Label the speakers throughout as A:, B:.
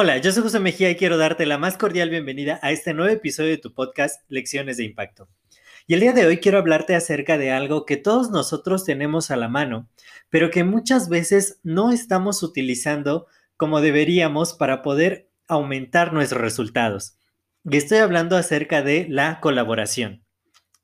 A: Hola, yo soy José Mejía y quiero darte la más cordial bienvenida a este nuevo episodio de tu podcast Lecciones de Impacto. Y el día de hoy quiero hablarte acerca de algo que todos nosotros tenemos a la mano, pero que muchas veces no estamos utilizando como deberíamos para poder aumentar nuestros resultados. Y estoy hablando acerca de la colaboración.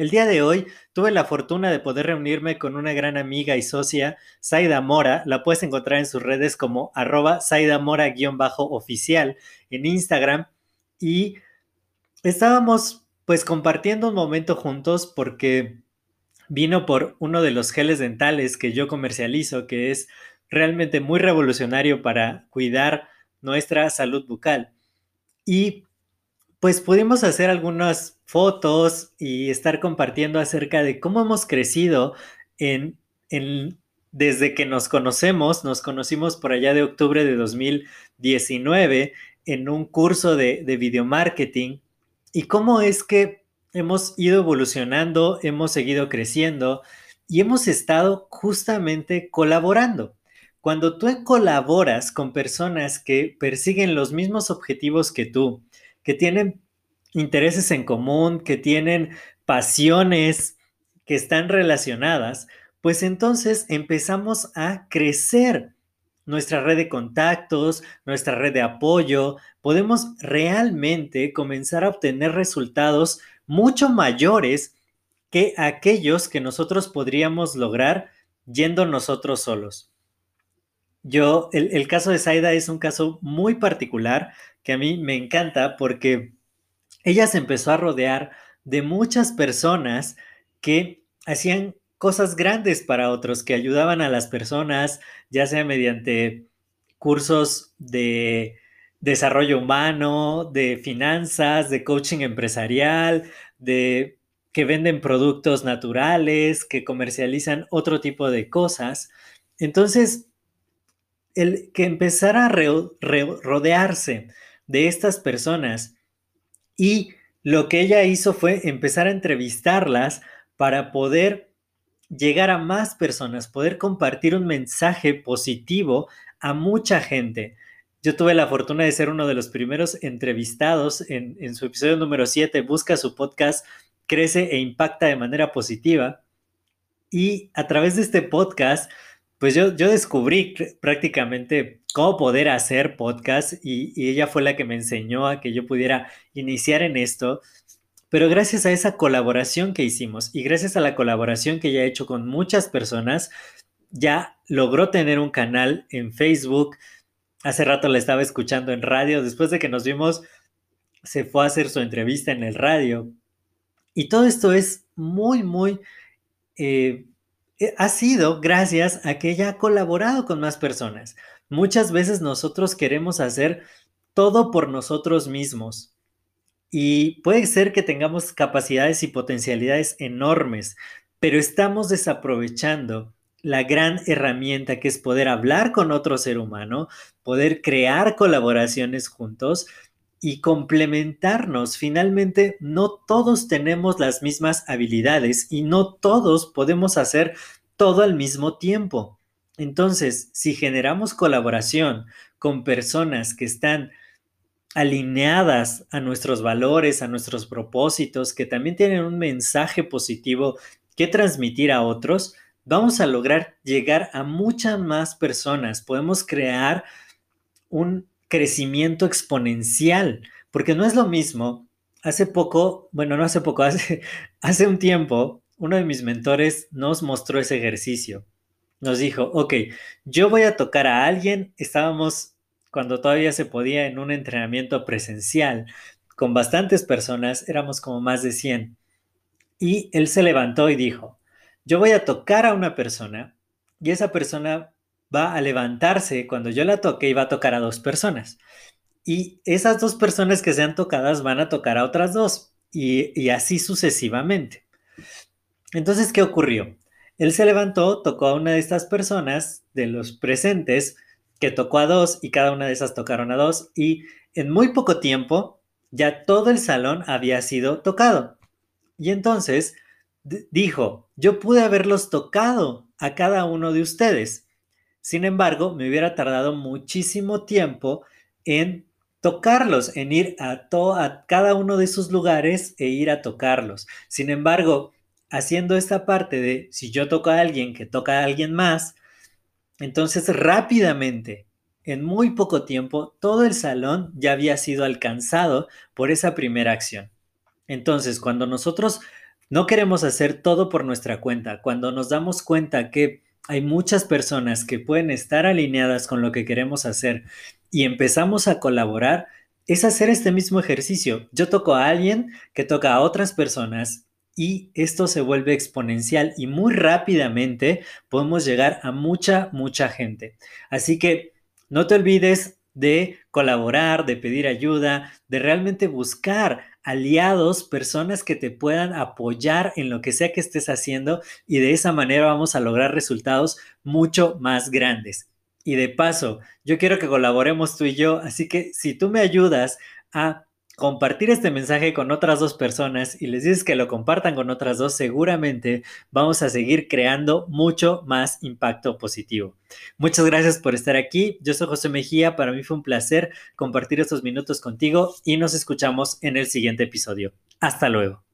A: El día de hoy tuve la fortuna de poder reunirme con una gran amiga y socia, Saida Mora. La puedes encontrar en sus redes como arroba Saida Mora-oficial en Instagram. Y estábamos pues compartiendo un momento juntos porque vino por uno de los geles dentales que yo comercializo, que es realmente muy revolucionario para cuidar nuestra salud bucal. Y pues pudimos hacer algunas fotos y estar compartiendo acerca de cómo hemos crecido en, desde que nos conocemos, nos conocimos por allá de octubre de 2019 en un curso de, de video marketing y cómo es que hemos ido evolucionando, hemos seguido creciendo y hemos estado justamente colaborando. Cuando tú colaboras con personas que persiguen los mismos objetivos que tú, que tienen intereses en común, que tienen pasiones que están relacionadas, pues entonces empezamos a crecer nuestra red de contactos, nuestra red de apoyo, podemos realmente comenzar a obtener resultados mucho mayores que aquellos que nosotros podríamos lograr yendo nosotros solos. Yo, el, el caso de Saida es un caso muy particular que a mí me encanta porque ella se empezó a rodear de muchas personas que hacían cosas grandes para otros, que ayudaban a las personas, ya sea mediante cursos de desarrollo humano, de finanzas, de coaching empresarial, de que venden productos naturales, que comercializan otro tipo de cosas. Entonces, el que empezara a rodearse de estas personas y lo que ella hizo fue empezar a entrevistarlas para poder llegar a más personas, poder compartir un mensaje positivo a mucha gente. Yo tuve la fortuna de ser uno de los primeros entrevistados en, su episodio número 7, Busca su podcast, crece e impacta de manera positiva. Y a través de este podcast, pues yo, yo descubrí prácticamente cómo poder hacer podcast y, ella fue la que me enseñó a que yo pudiera iniciar en esto. Pero gracias a esa colaboración que hicimos y gracias a la colaboración que ella ha hecho con muchas personas, ya logró tener un canal en Facebook. Hace rato la estaba escuchando en radio. Después de que nos vimos, se fue a hacer su entrevista en el radio. Y todo esto es muy, muy eh, ha sido gracias a que ella ha colaborado con más personas. Muchas veces nosotros queremos hacer todo por nosotros mismos. Y puede ser que tengamos capacidades y potencialidades enormes, pero estamos desaprovechando la gran herramienta que es poder hablar con otro ser humano, poder crear colaboraciones juntos y complementarnos. Finalmente, no todos tenemos las mismas habilidades y no todos podemos hacer todo al mismo tiempo. Entonces, si generamos colaboración con personas que están alineadas a nuestros valores, a nuestros propósitos, que también tienen un mensaje positivo que transmitir a otros, vamos a lograr llegar a muchas más personas. Podemos crear un crecimiento exponencial, porque no es lo mismo. Hace poco, bueno, no hace poco, hace, hace un tiempo, uno de mis mentores nos mostró ese ejercicio. Nos dijo, ok, yo voy a tocar a alguien. Estábamos, cuando todavía se podía, en un entrenamiento presencial con bastantes personas, éramos como más de 100. Y él se levantó y dijo, yo voy a tocar a una persona y esa persona va a levantarse cuando yo la toque y va a tocar a dos personas. Y esas dos personas que sean tocadas van a tocar a otras dos y, así sucesivamente. Entonces, ¿qué ocurrió? Él se levantó, tocó a una de estas personas de los presentes, que tocó a dos y cada una de esas tocaron a dos y en muy poco tiempo ya todo el salón había sido tocado. Y entonces dijo, yo pude haberlos tocado a cada uno de ustedes. Sin embargo, me hubiera tardado muchísimo tiempo en tocarlos, en ir a, a cada uno de sus lugares e ir a tocarlos. Sin embargo, haciendo esta parte de si yo toco a alguien que toca a alguien más, entonces rápidamente, en muy poco tiempo, todo el salón ya había sido alcanzado por esa primera acción. Entonces, cuando nosotros no queremos hacer todo por nuestra cuenta, cuando nos damos cuenta que hay muchas personas que pueden estar alineadas con lo que queremos hacer y empezamos a colaborar, es hacer este mismo ejercicio. Yo toco a alguien que toca a otras personas y esto se vuelve exponencial y muy rápidamente podemos llegar a mucha, mucha gente. Así que no te olvides de colaborar, de pedir ayuda, de realmente buscar aliados, personas que te puedan apoyar en lo que sea que estés haciendo y de esa manera vamos a lograr resultados mucho más grandes. Y de paso, yo quiero que colaboremos tú y yo, así que si tú me ayudas a compartir este mensaje con otras dos personas y les dices que lo compartan con otras dos, seguramente vamos a seguir creando mucho más impacto positivo. Muchas gracias por estar aquí. Yo soy José Mejía. Para mí fue un placer compartir estos minutos contigo y nos escuchamos en el siguiente episodio. Hasta luego.